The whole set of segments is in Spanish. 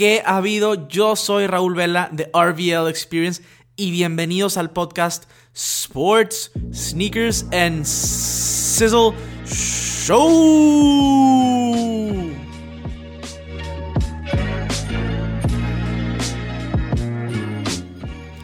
¿Qué ha habido? Yo soy Raúl Vela de RVL Experience y bienvenidos al podcast Sports, Sneakers and Sizzle Show.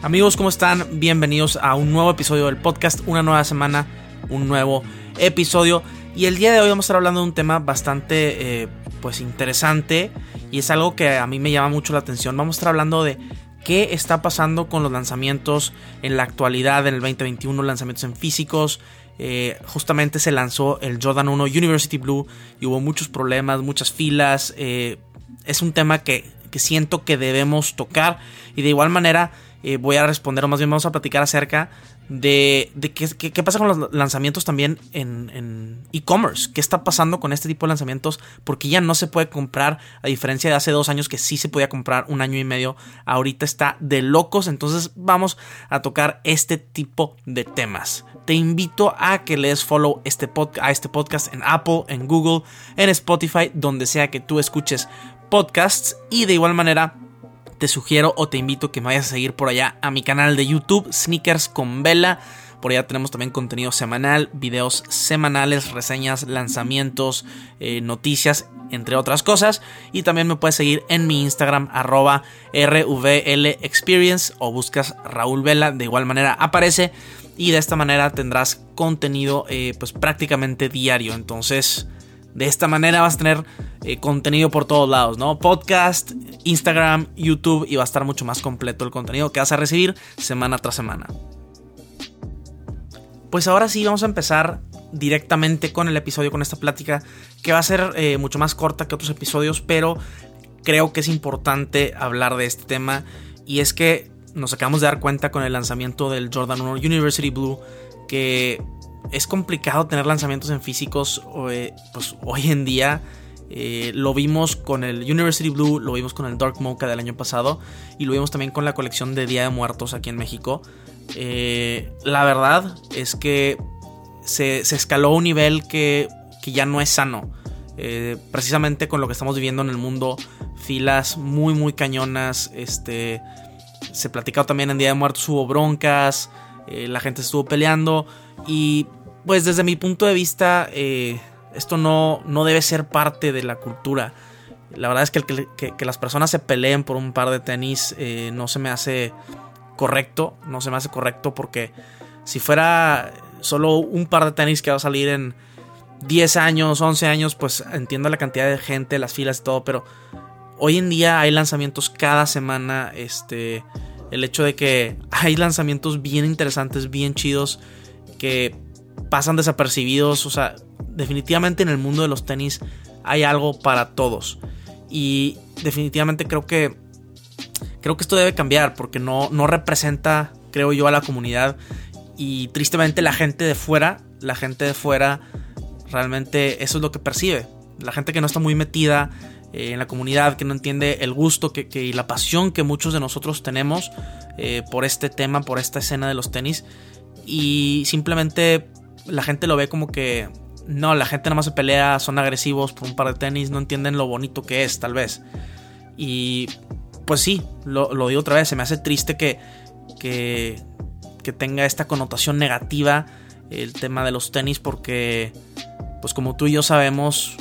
Amigos, ¿cómo están? Bienvenidos a un nuevo episodio del podcast, una nueva semana, un nuevo episodio. Y el día de hoy vamos a estar hablando de un tema bastante eh, pues interesante y es algo que a mí me llama mucho la atención. Vamos a estar hablando de qué está pasando con los lanzamientos en la actualidad, en el 2021, lanzamientos en físicos. Eh, justamente se lanzó el Jordan 1 University Blue y hubo muchos problemas, muchas filas. Eh, es un tema que, que siento que debemos tocar y de igual manera eh, voy a responder, o más bien vamos a platicar acerca de, qué, pasa con los lanzamientos también en e-commerce. ¿Qué está pasando con este tipo de lanzamientos? Porque ya no se puede comprar, a diferencia de hace dos años que sí se podía comprar un año y medio. Ahorita está de locos. Entonces vamos a tocar este tipo de temas. Te invito a que lees follow este a este podcast en Apple, en Google, en Spotify, donde sea que tú escuches podcasts. Y de igual manera te sugiero o te invito que me vayas a seguir por allá a mi canal de YouTube, Sneakers con Vela. Por allá tenemos también contenido semanal, videos semanales, reseñas, lanzamientos, eh, noticias, entre otras cosas. Y también me puedes seguir en mi Instagram, arroba RVLExperience o buscas Raúl Vela. De igual manera aparece. Y de esta manera tendrás contenido eh, pues prácticamente diario. Entonces de esta manera vas a tener eh, contenido por todos lados, ¿no? Podcast, Instagram, YouTube y va a estar mucho más completo el contenido que vas a recibir semana tras semana. Pues ahora sí vamos a empezar directamente con el episodio, con esta plática, que va a ser eh, mucho más corta que otros episodios, pero creo que es importante hablar de este tema y es que nos acabamos de dar cuenta con el lanzamiento del Jordan 1 University Blue que es complicado tener lanzamientos en físicos eh, pues, hoy en día. Eh, lo vimos con el University Blue, lo vimos con el Dark Mocha del año pasado y lo vimos también con la colección de Día de Muertos aquí en México. Eh, la verdad es que se, escaló a un nivel que, ya no es sano. precisamente con lo que estamos viviendo en el mundo, filas muy muy cañonas. Este, se platicado también en Día de Muertos, hubo broncas, la gente estuvo peleando y pues desde mi punto de vista, eh, esto no, no debe ser parte de la cultura. La verdad es que, las personas se peleen por un par de tenis eh, no se me hace correcto. No se me hace correcto porque si fuera solo un par de tenis que va a salir en 10 años, 11 años, pues entiendo la cantidad de gente, las filas y todo, pero hoy en día hay lanzamientos cada semana. Este, el hecho de que hay lanzamientos bien interesantes, bien chidos, que pasan desapercibidos. O sea, definitivamente en el mundo de los tenis hay algo para todos. Y definitivamente creo que. Creo que esto debe cambiar. Porque no, no representa, creo yo, a la comunidad. Y tristemente la gente de fuera. La gente de fuera. Realmente eso es lo que percibe. La gente que no está muy metida eh, en la comunidad, que no entiende el gusto que, y la pasión que muchos de nosotros tenemos eh, por este tema, por esta escena de los tenis. Y simplemente la gente lo ve como que no, la gente nada más se pelea, son agresivos por un par de tenis, no entienden lo bonito que es, tal vez. Y pues sí, lo, digo otra vez, se me hace triste que, que, que tenga esta connotación negativa el tema de los tenis porque, pues como tú y yo sabemos,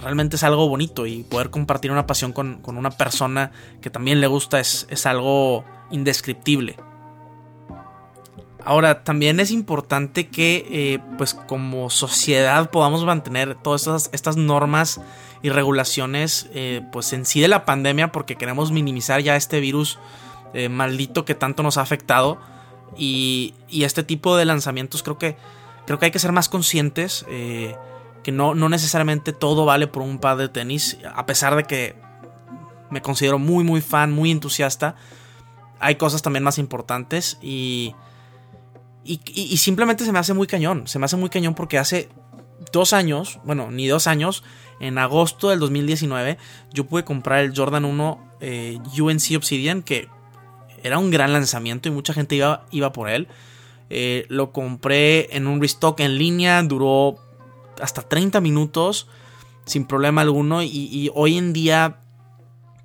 realmente es algo bonito y poder compartir una pasión con, con una persona que también le gusta es, es algo indescriptible. Ahora, también es importante que, eh, pues como sociedad podamos mantener todas estas, normas y regulaciones, eh, pues en sí de la pandemia, porque queremos minimizar ya este virus eh, maldito que tanto nos ha afectado. Y, este tipo de lanzamientos creo que, creo que hay que ser más conscientes, que no, no necesariamente todo vale por un par de tenis, a pesar de que me considero muy, muy fan, muy entusiasta. Hay cosas también más importantes y y, simplemente se me hace muy cañón. Se me hace muy cañón porque hace dos años, bueno, ni dos años, en agosto del 2019, yo pude comprar el Jordan 1 eh, UNC Obsidian, que era un gran lanzamiento y mucha gente iba, iba por él. Eh, lo compré en un restock en línea, duró hasta 30 minutos sin problema alguno y, y hoy en día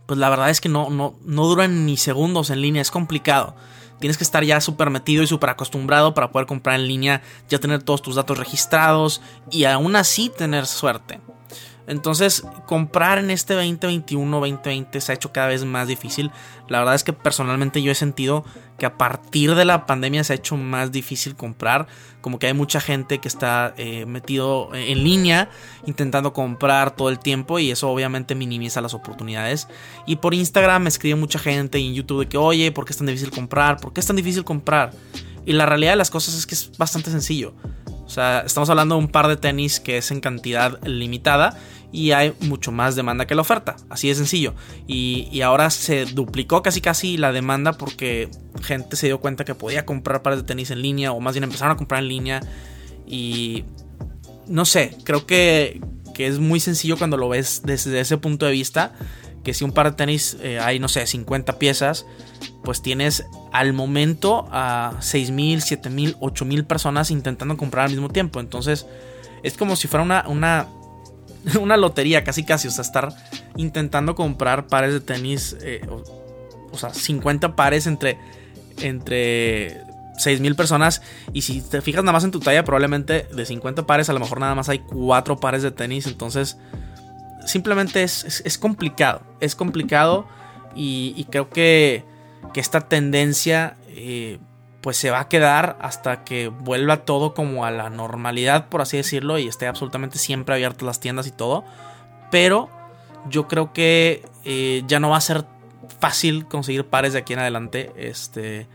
pues la verdad es que no, no, no duran ni segundos en línea, es complicado. Tienes que estar ya súper metido y súper acostumbrado para poder comprar en línea, ya tener todos tus datos registrados y aún así tener suerte. Entonces, comprar en este 2021-2020 se ha hecho cada vez más difícil. La verdad es que personalmente yo he sentido que a partir de la pandemia se ha hecho más difícil comprar. Como que hay mucha gente que está eh, metido en línea intentando comprar todo el tiempo y eso obviamente minimiza las oportunidades. Y por Instagram me escribe mucha gente y en YouTube de que, oye, ¿por qué es tan difícil comprar? ¿Por qué es tan difícil comprar? Y la realidad de las cosas es que es bastante sencillo. O sea, estamos hablando de un par de tenis que es en cantidad limitada y hay mucho más demanda que la oferta. Así de sencillo. Y, ahora se duplicó casi casi la demanda porque gente se dio cuenta que podía comprar pares de tenis en línea o más bien empezaron a comprar en línea. Y no sé, creo que, que es muy sencillo cuando lo ves desde ese punto de vista. Que si un par de tenis eh, hay, no sé, 50 piezas, pues tienes al momento a 6.000, 7.000, 8.000 personas intentando comprar al mismo tiempo. Entonces es como si fuera una una lotería casi casi, o sea, estar intentando comprar pares de tenis, eh, o, sea, 50 pares entre, entre 6.000 personas. Y si te fijas nada más en tu talla, probablemente de 50 pares a lo mejor nada más hay 4 pares de tenis, entonces simplemente es, complicado, es complicado. Y, creo que, que, esta tendencia... Eh, pues se va a quedar hasta que vuelva todo como a la normalidad, por así decirlo, y esté absolutamente siempre abiertas las tiendas y todo. Pero yo creo que eh, ya no va a ser fácil conseguir pares de aquí en adelante. Este,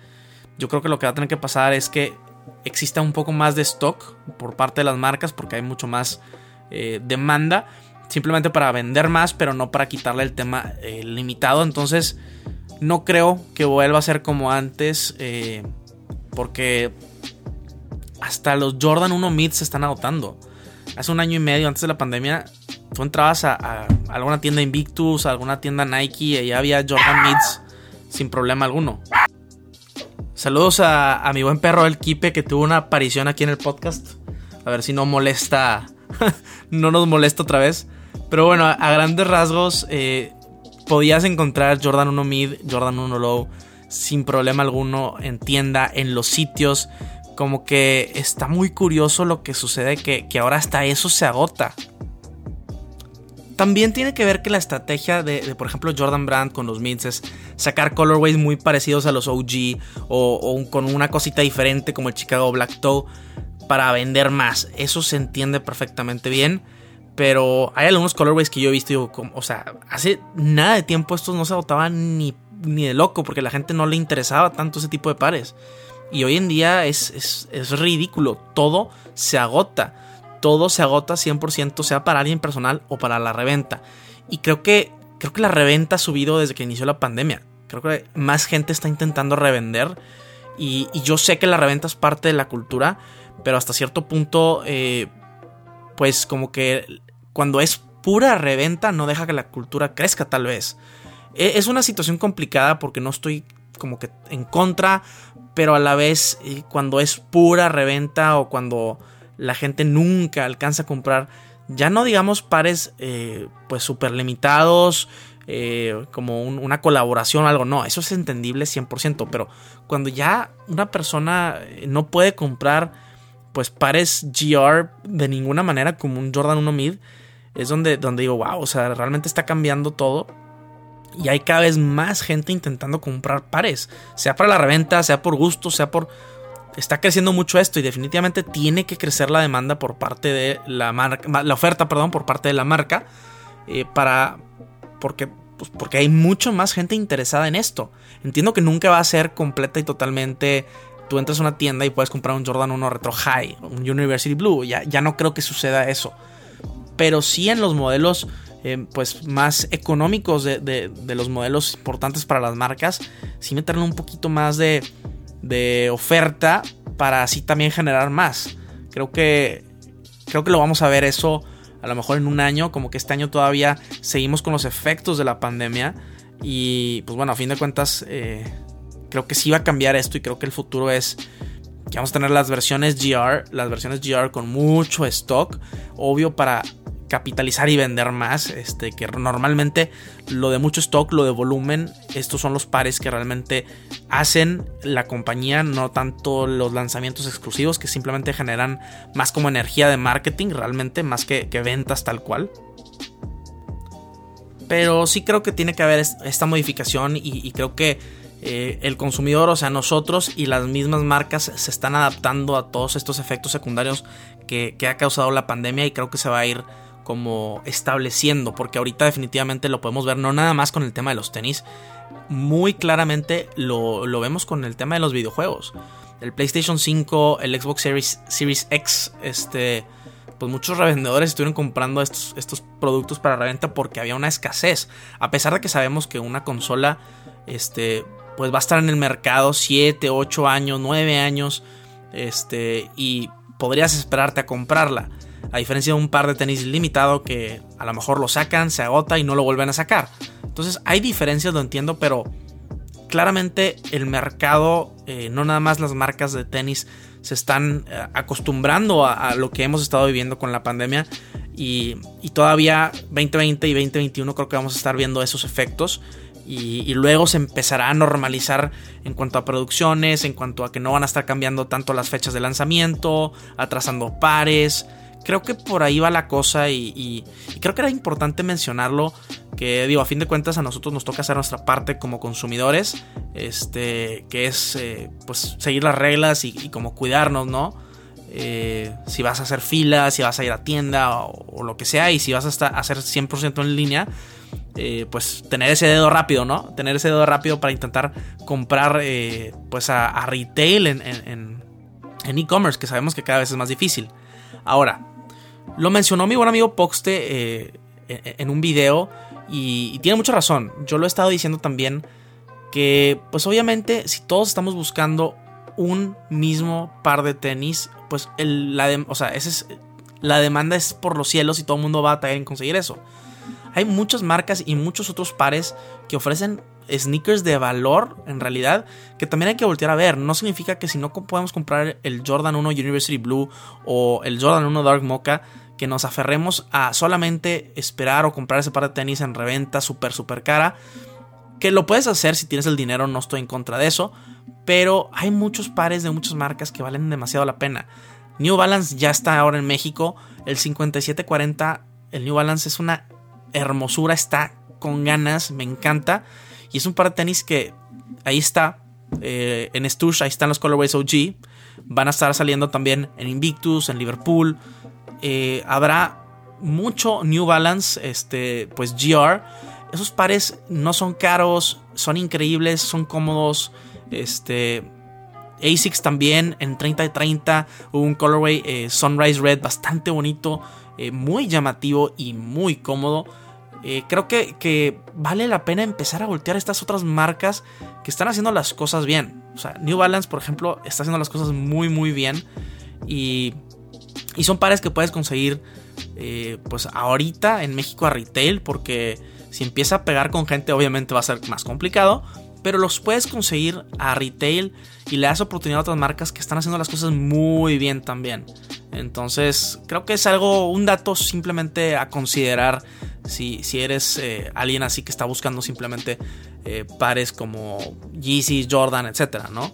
yo creo que lo que va a tener que pasar es que exista un poco más de stock por parte de las marcas, porque hay mucho más eh, demanda, simplemente para vender más, pero no para quitarle el tema eh, limitado. Entonces, no creo que vuelva a ser como antes. Porque hasta los Jordan 1 Mid se están agotando. Hace un año y medio antes de la pandemia, tú entrabas a, alguna tienda Invictus, a alguna tienda Nike y ya había Jordan Mids sin problema alguno. Saludos a, mi buen perro el Kipe que tuvo una aparición aquí en el podcast. A ver si no molesta, no nos molesta otra vez. Pero bueno, a, grandes rasgos, eh, podías encontrar Jordan 1 Mid, Jordan 1 Low sin problema alguno en tienda, en los sitios. Como que está muy curioso lo que sucede, que, ahora hasta eso se agota. También tiene que ver que la estrategia de, por ejemplo, Jordan Brand con los mids es sacar colorways muy parecidos a los OG o, con una cosita diferente como el Chicago Black Toe para vender más. Eso se entiende perfectamente bien. Pero hay algunos colorways que yo he visto, o sea, hace nada de tiempo estos no se agotaban ni ni de loco, porque la gente no le interesaba tanto ese tipo de pares. Y hoy en día es, ridículo, todo se agota, todo se agota 100%, sea para alguien personal o para la reventa. Y creo que, creo que la reventa ha subido desde que inició la pandemia. Creo que más gente está intentando revender. Y, yo sé que la reventa es parte de la cultura, pero hasta cierto punto, eh, pues como que cuando es pura reventa no deja que la cultura crezca tal vez. E, es una situación complicada porque no estoy como que en contra, pero a la vez eh, cuando es pura reventa o cuando la gente nunca alcanza a comprar, ya no digamos pares eh, pues súper limitados, eh, como una colaboración o algo, no, eso es entendible 100%, pero cuando ya una persona no puede comprar pues pares GR de ninguna manera como un Jordan 1 Mid, es donde, donde digo, wow, o sea, realmente está cambiando todo y hay cada vez más gente intentando comprar pares, sea para la reventa, sea por gusto, sea por... Está creciendo mucho esto y definitivamente tiene que crecer la demanda por parte de la marca, la oferta, perdón, por parte de la marca, eh, para... Porque, pues porque hay mucho más gente interesada en esto. Entiendo que nunca va a ser completa y totalmente tú entras a una tienda y puedes comprar un Jordan 1 Retro High, un University Blue, ya, ya no creo que suceda eso. Pero sí en los modelos eh, pues más económicos de, los modelos importantes para las marcas, sí meterle un poquito más de, de oferta para así también generar más. Creo que, creo que lo vamos a ver eso a lo mejor en un año, como que este año todavía seguimos con los efectos de la pandemia y pues bueno, a fin de cuentas eh, creo que sí va a cambiar esto y creo que el futuro es que vamos a tener las versiones GR, las versiones GR con mucho stock, obvio para capitalizar y vender más. Este, que normalmente lo de mucho stock, lo de volumen, estos son los pares que realmente hacen la compañía, no tanto los lanzamientos exclusivos que simplemente generan más como energía de marketing, realmente, más que, ventas tal cual. Pero sí creo que tiene que haber esta modificación y, creo que eh, el consumidor, o sea, nosotros y las mismas marcas se están adaptando a todos estos efectos secundarios que, que ha causado la pandemia y creo que se va a ir como estableciendo, porque ahorita definitivamente lo podemos ver no nada más con el tema de los tenis, muy claramente lo, vemos con el tema de los videojuegos. El PlayStation 5, el Xbox Series, Series X, este, pues muchos revendedores estuvieron comprando estos, estos productos para reventa porque había una escasez. A pesar de que sabemos que una consola, este, pues va a estar en el mercado 7, 8 años, 9 años, este, y podrías esperarte a comprarla. A diferencia de un par de tenis limitado que a lo mejor lo sacan, se agota y no lo vuelven a sacar. Entonces hay diferencias, lo entiendo, pero claramente el mercado, eh, no nada más las marcas de tenis, se están eh, acostumbrando a, lo que hemos estado viviendo con la pandemia. Y, todavía 2020 y 2021 creo que vamos a estar viendo esos efectos. Y, y, luego se empezará a normalizar en cuanto a producciones, en cuanto a que no van a estar cambiando tanto las fechas de lanzamiento, atrasando pares. Creo que por ahí va la cosa y, creo que era importante mencionarlo. Que digo, a fin de cuentas a nosotros nos toca hacer nuestra parte como consumidores. Este, que es eh, pues seguir las reglas y, como cuidarnos, ¿no? Eh, si vas a hacer filas, si vas a ir a tienda o, lo que sea, y si vas a, hacer 100% en línea, eh, pues tener ese dedo rápido, ¿no? Tener ese dedo rápido para intentar comprar pues a, retail en e-commerce, que sabemos que cada vez es más difícil. Ahora, lo mencionó mi buen amigo Poxte eh, en un video y, tiene mucha razón. Yo lo he estado diciendo también que, pues obviamente, si todos estamos buscando un mismo par de tenis, pues la, o sea, es, la demanda es por los cielos y todo el mundo va a tratar en conseguir eso. Hay muchas marcas y muchos otros pares que ofrecen sneakers de valor, en realidad, que también hay que voltear a ver. No significa que si no podemos comprar el Jordan 1 University Blue o el Jordan 1 Dark Mocha, que nos aferremos a solamente esperar o comprar ese par de tenis en reventa súper, súper cara. Que lo puedes hacer si tienes el dinero, no estoy en contra de eso. Pero hay muchos pares de muchas marcas que valen demasiado la pena. New Balance ya está ahora en México. El 5740, el New Balance es una hermosura, está con ganas, me encanta. Y es un par de tenis que ahí está. Eh, en Stush, ahí están los colorways OG. Van a estar saliendo también en Invictus, en Liverpool. Eh, habrá mucho New Balance, este, pues GR. Esos pares no son caros, son increíbles, son cómodos. Este, ASICS también en 30 de 30. Un colorway eh, Sunrise Red bastante bonito, muy llamativo y muy cómodo. Eh, creo que, vale la pena empezar a voltear estas otras marcas que están haciendo las cosas bien. O sea, New Balance, por ejemplo, está haciendo las cosas muy, muy bien. Y, y son pares que puedes conseguir, eh, pues ahorita en México a retail, porque si empieza a pegar con gente, obviamente va a ser más complicado. Pero los puedes conseguir a retail y le das oportunidad a otras marcas que están haciendo las cosas muy bien también. Entonces, creo que es algo, un dato simplemente a considerar si, si eres eh, alguien así que está buscando simplemente eh, pares como Yeezy, Jordan, etcétera, ¿no?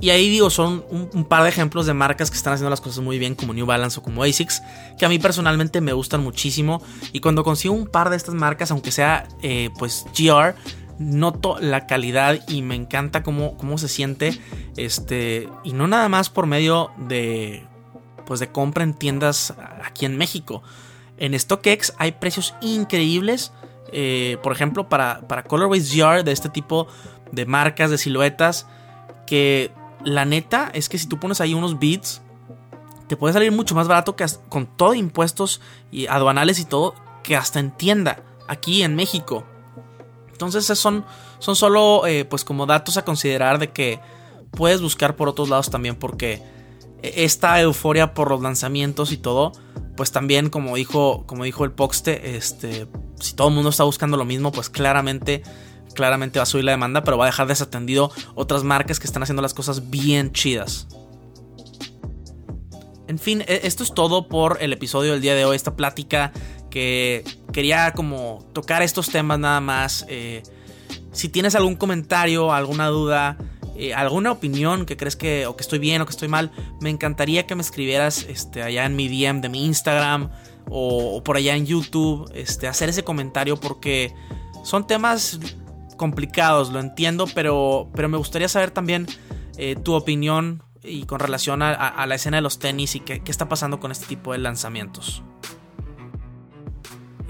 Y ahí digo, son un, par de ejemplos de marcas que están haciendo las cosas muy bien, como New Balance o como ASICS, que a mí personalmente me gustan muchísimo. Y cuando consigo un par de estas marcas, aunque sea eh, pues GR, noto la calidad y me encanta cómo, cómo se siente. Este, y no nada más por medio de, pues de compra en tiendas aquí en México. En StockX hay precios increíbles. Eh, por ejemplo, para, para Colorways GR de este tipo de marcas, de siluetas. Que la neta es que si tú pones ahí unos beats, te puede salir mucho más barato que con todo impuestos y aduanales y todo, que hasta en tienda, aquí en México. Entonces son, son solo eh, pues como datos a considerar de que puedes buscar por otros lados también porque esta euforia por los lanzamientos y todo pues también como dijo, como dijo el Poxte, este, si todo el mundo está buscando lo mismo, pues claramente, claramente va a subir la demanda, pero va a dejar desatendido otras marcas que están haciendo las cosas bien chidas. En fin, e, esto es todo por el episodio del día de hoy, esta plática que quería como tocar estos temas nada más. Eh, si tienes algún comentario, alguna duda, eh, alguna opinión que crees que o que estoy bien o que estoy mal, me encantaría que me escribieras este, allá en mi DM de mi Instagram o, por allá en YouTube, este, hacer ese comentario porque son temas complicados, lo entiendo, pero, pero me gustaría saber también eh, tu opinión y con relación a, la escena de los tenis y qué, qué está pasando con este tipo de lanzamientos.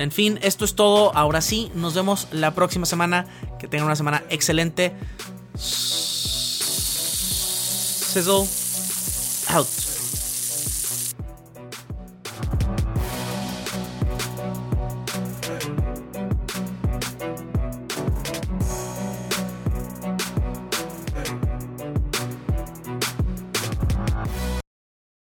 En fin, esto es todo. Ahora sí, nos vemos la próxima semana. Que tengan una semana excelente. Sizzle out.